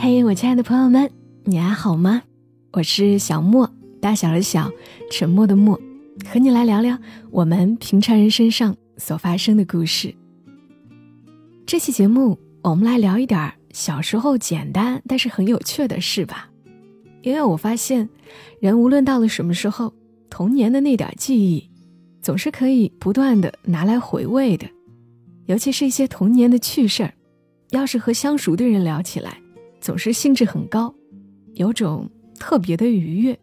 嘿，我亲爱的朋友们，你还好吗？我是小莫，大小的小，沉默的默，和你来聊聊我们平常人身上所发生的故事。这期节目，我们来聊一点小时候简单但是很有趣的事吧。因为我发现，人无论到了什么时候，童年的那点记忆，总是可以不断的拿来回味的。尤其是一些童年的趣事儿，要是和相熟的人聊起来。总是兴致很高，有种特别的愉悦。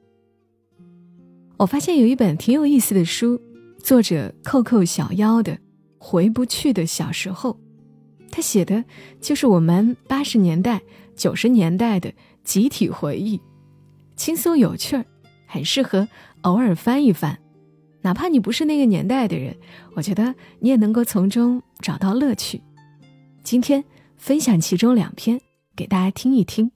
我发现有一本挺有意思的书，作者扣扣小妖的《回不去的小时候》，他写的就是我们八十年代、九十年代的集体回忆，轻松有趣儿，很适合偶尔翻一翻。哪怕你不是那个年代的人，我觉得你也能够从中找到乐趣。今天分享其中两篇。给大家听一听。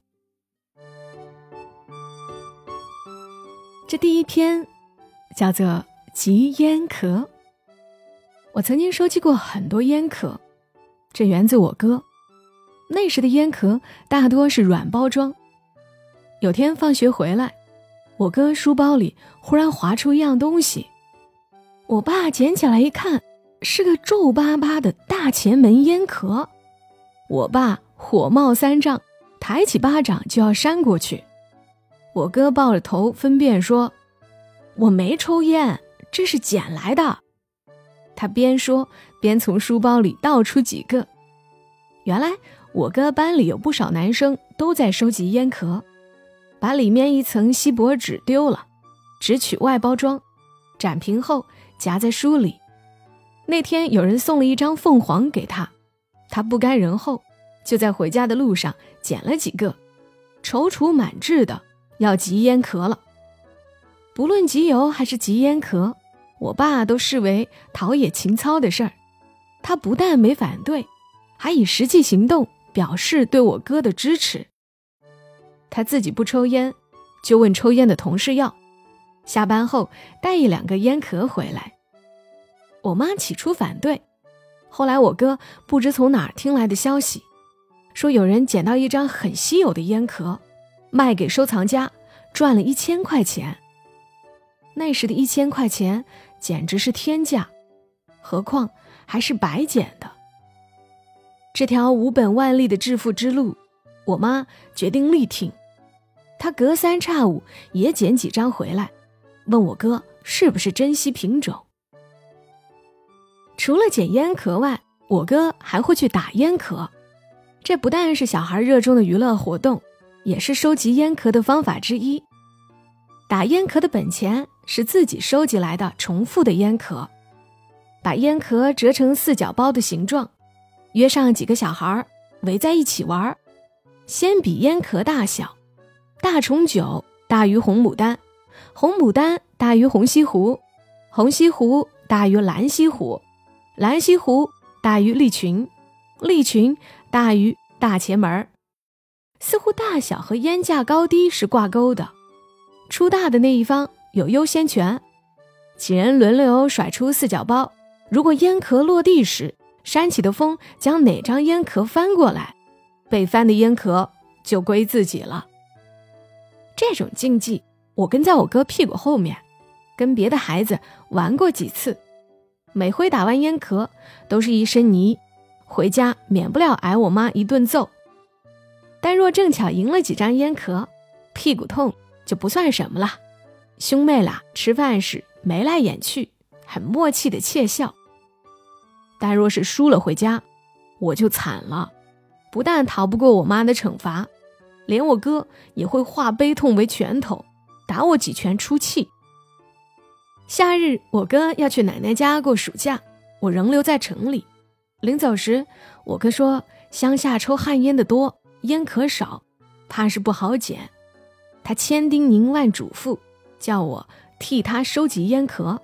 这第一篇叫做《集烟壳》。我曾经收集过很多烟壳，这源自我哥。那时的烟壳大多是软包装。有天放学回来，我哥书包里忽然滑出一样东西，我爸捡起来一看，是个皱巴巴的大前门烟壳。我爸。火冒三丈，抬起巴掌就要扇过去。我哥抱着头分辨说：“我没抽烟，这是捡来的。”他边说边从书包里倒出几个。原来我哥班里有不少男生都在收集烟壳，把里面一层锡箔纸丢了，只取外包装，展平后夹在书里。那天有人送了一张凤凰给他，他不甘人后。就在回家的路上捡了几个，踌躇满志的要集烟壳了。不论集邮还是集烟壳，我爸都视为陶冶情操的事儿。他不但没反对，还以实际行动表示对我哥的支持。他自己不抽烟，就问抽烟的同事要，下班后带一两个烟壳回来。我妈起初反对，后来我哥不知从哪儿听来的消息。说有人捡到一张很稀有的烟壳，卖给收藏家，赚了一千块钱。那时的一千块钱简直是天价，何况还是白捡的。这条无本万利的致富之路，我妈决定力挺。她隔三差五也捡几张回来，问我哥是不是珍稀品种。除了捡烟壳外，我哥还会去打烟壳。这不但是小孩热衷的娱乐活动，也是收集烟壳的方法之一。打烟壳的本钱是自己收集来的重复的烟壳，把烟壳折成四角包的形状，约上几个小孩围在一起玩。先比烟壳大小，大重九大于红牡丹，红牡丹大于红西湖，红西湖大于蓝西湖，蓝西湖大于利群，利群。大于大前门似乎大小和烟价高低是挂钩的，出大的那一方有优先权。几人轮流甩出四角包，如果烟壳落地时扇起的风将哪张烟壳翻过来，被翻的烟壳就归自己了。这种竞技，我跟在我哥屁股后面，跟别的孩子玩过几次，每回打完烟壳都是一身泥。回家免不了挨我妈一顿揍，但若正巧赢了几张烟壳，屁股痛就不算什么了。兄妹俩吃饭时眉来眼去，很默契的窃笑。但若是输了回家，我就惨了，不但逃不过我妈的惩罚，连我哥也会化悲痛为拳头，打我几拳出气。夏日我哥要去奶奶家过暑假，我仍留在城里。临走时，我哥说乡下抽旱烟的多，烟壳少，怕是不好捡。他千叮咛万嘱咐，叫我替他收集烟壳。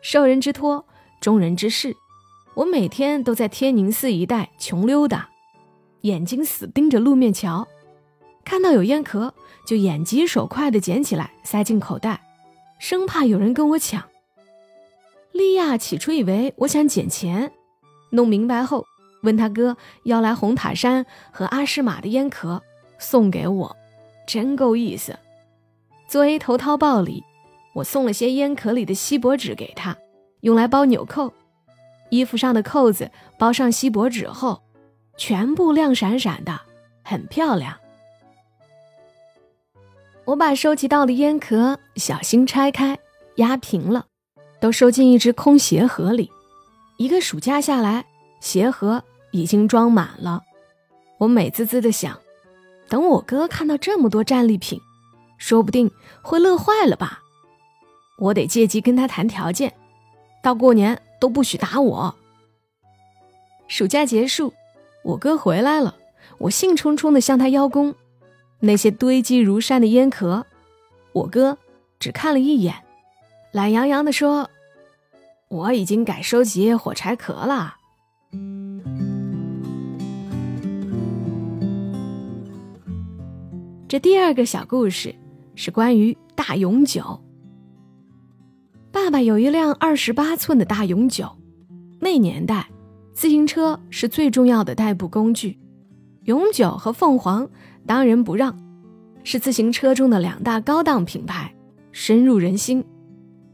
受人之托，忠人之事，我每天都在天宁寺一带穷溜达，眼睛死盯着路面瞧，看到有烟壳就眼疾手快地捡起来塞进口袋，生怕有人跟我抢。利亚起初以为我想捡钱。弄明白后，问他哥要来红塔山和阿诗玛的烟壳，送给我，真够意思。作为投桃报李，我送了些烟壳里的锡箔纸给他，用来包纽扣。衣服上的扣子包上锡箔纸后，全部亮闪闪的，很漂亮。我把收集到的烟壳小心拆开，压平了，都收进一只空鞋盒里。一个暑假下来，鞋盒已经装满了。我美滋滋的想，等我哥看到这么多战利品，说不定会乐坏了吧？我得借机跟他谈条件，到过年都不许打我。暑假结束，我哥回来了，我兴冲冲的向他邀功。那些堆积如山的烟壳，我哥只看了一眼，懒洋洋的说：“我已经改收集火柴壳了。”这第二个小故事是关于大永久。爸爸有一辆二十八寸的大永久，那年代，自行车是最重要的代步工具。永久和凤凰当仁不让，是自行车中的两大高档品牌，深入人心。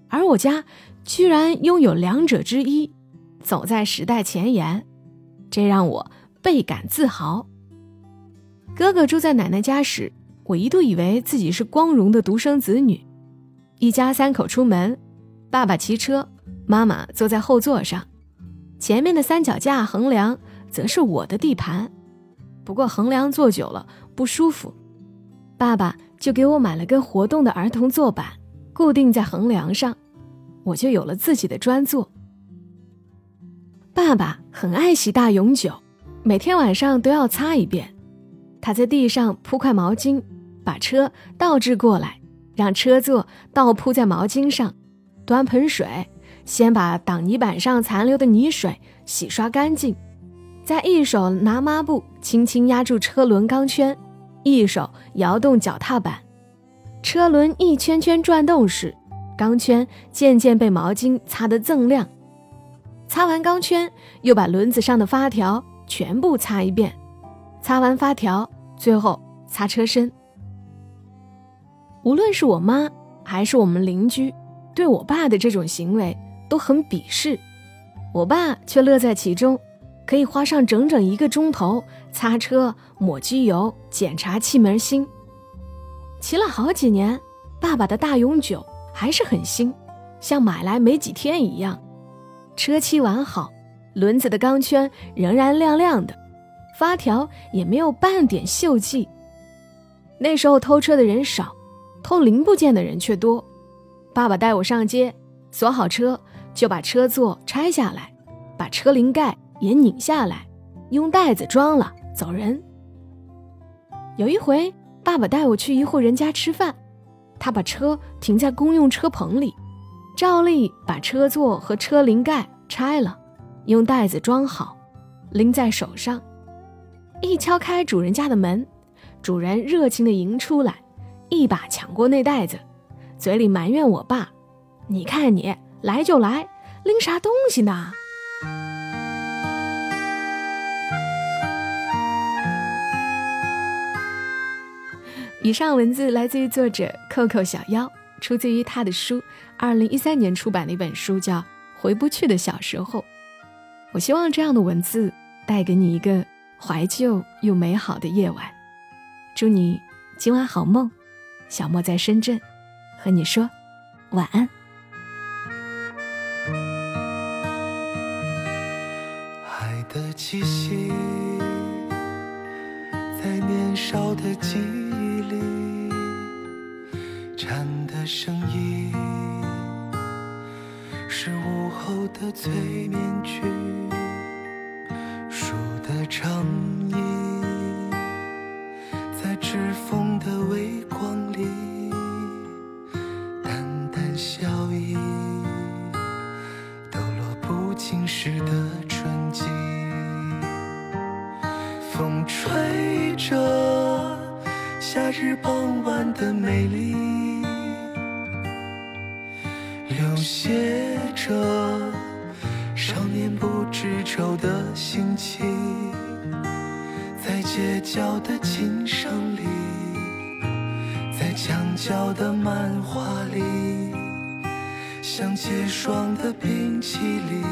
而我家居然拥有两者之一，走在时代前沿，这让我倍感自豪。哥哥住在奶奶家时。我一度以为自己是光荣的独生子女，一家三口出门，爸爸骑车，妈妈坐在后座上，前面的三脚架横梁则是我的地盘。不过横梁坐久了不舒服，爸爸就给我买了根活动的儿童坐板，固定在横梁上，我就有了自己的专座。爸爸很爱洗大永久，每天晚上都要擦一遍。他在地上铺块毛巾。把车倒置过来，让车座倒铺在毛巾上，端盆水，先把挡泥板上残留的泥水洗刷干净，再一手拿抹布轻轻压住车轮钢圈，一手摇动脚踏板，车轮一圈圈转动时，钢圈渐渐被毛巾擦得锃亮。擦完钢圈，又把轮子上的发条全部擦一遍，擦完发条，最后擦车身。无论是我妈还是我们邻居，对我爸的这种行为都很鄙视，我爸却乐在其中，可以花上整整一个钟头擦车、抹机油、检查气门芯。骑了好几年，爸爸的大永久还是很新，像买来没几天一样。车漆完好，轮子的钢圈仍然亮亮的，发条也没有半点锈迹。那时候偷车的人少。偷零部件的人却多，爸爸带我上街，锁好车，就把车座拆下来，把车铃盖也拧下来，用袋子装了，走人。有一回，爸爸带我去一户人家吃饭，他把车停在公用车棚里，照例把车座和车轮盖拆了，用袋子装好，拎在手上，一敲开主人家的门，主人热情地迎出来。一把抢过那袋子，嘴里埋怨我爸：“你看你来就来，拎啥东西呢？”以上文字来自于作者扣扣小妖，出自于他的书，二零一三年出版的一本书，叫《回不去的小时候》。我希望这样的文字带给你一个怀旧又美好的夜晚。祝你今晚好梦。小莫在深圳，和你说晚安。爱的气息，在年少的记忆里，蝉的声音是午后的催眠曲，树的长影在指缝的美丽，流泻着少年不知愁的心情，在街角的琴声里，在墙角的漫画里，像结霜的冰淇淋，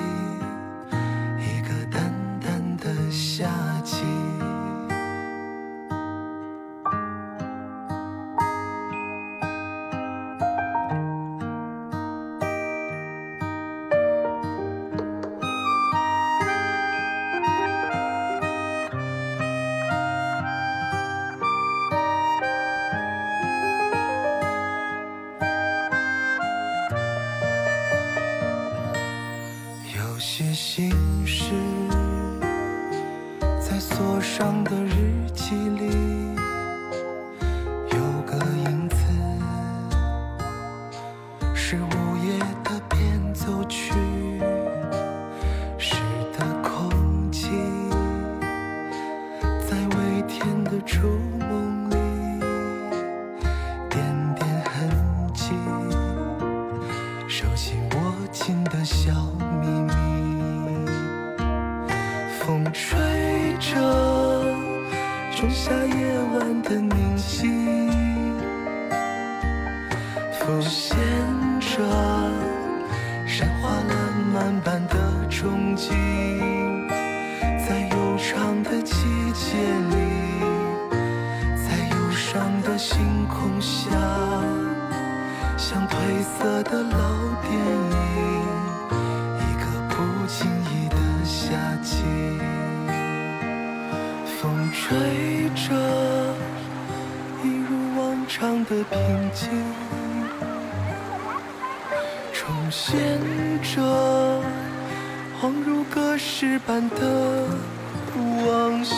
吹着，仲夏夜晚的宁静，浮现着山花烂漫般的憧憬，在悠长的季节里，在忧伤的星空下。像褪色的老电影，一个不经意的夏季，吹着，一如往常的平静，重现着恍如隔世般的往昔。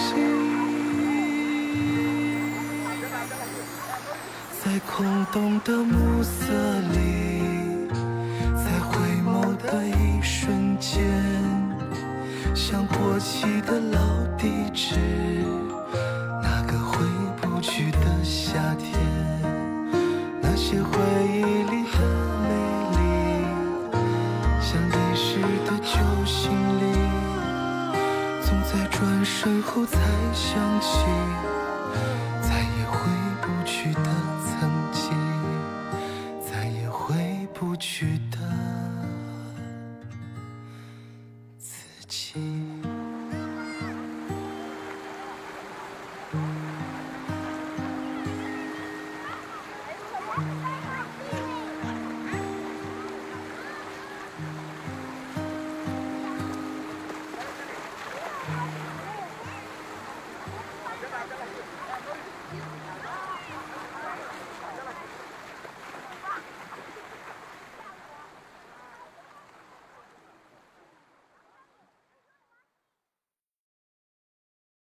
在空洞的暮色里，在回眸的一瞬间，像过期的老地址，身后才想起，再也回不去的曾经，再也回不去的自己。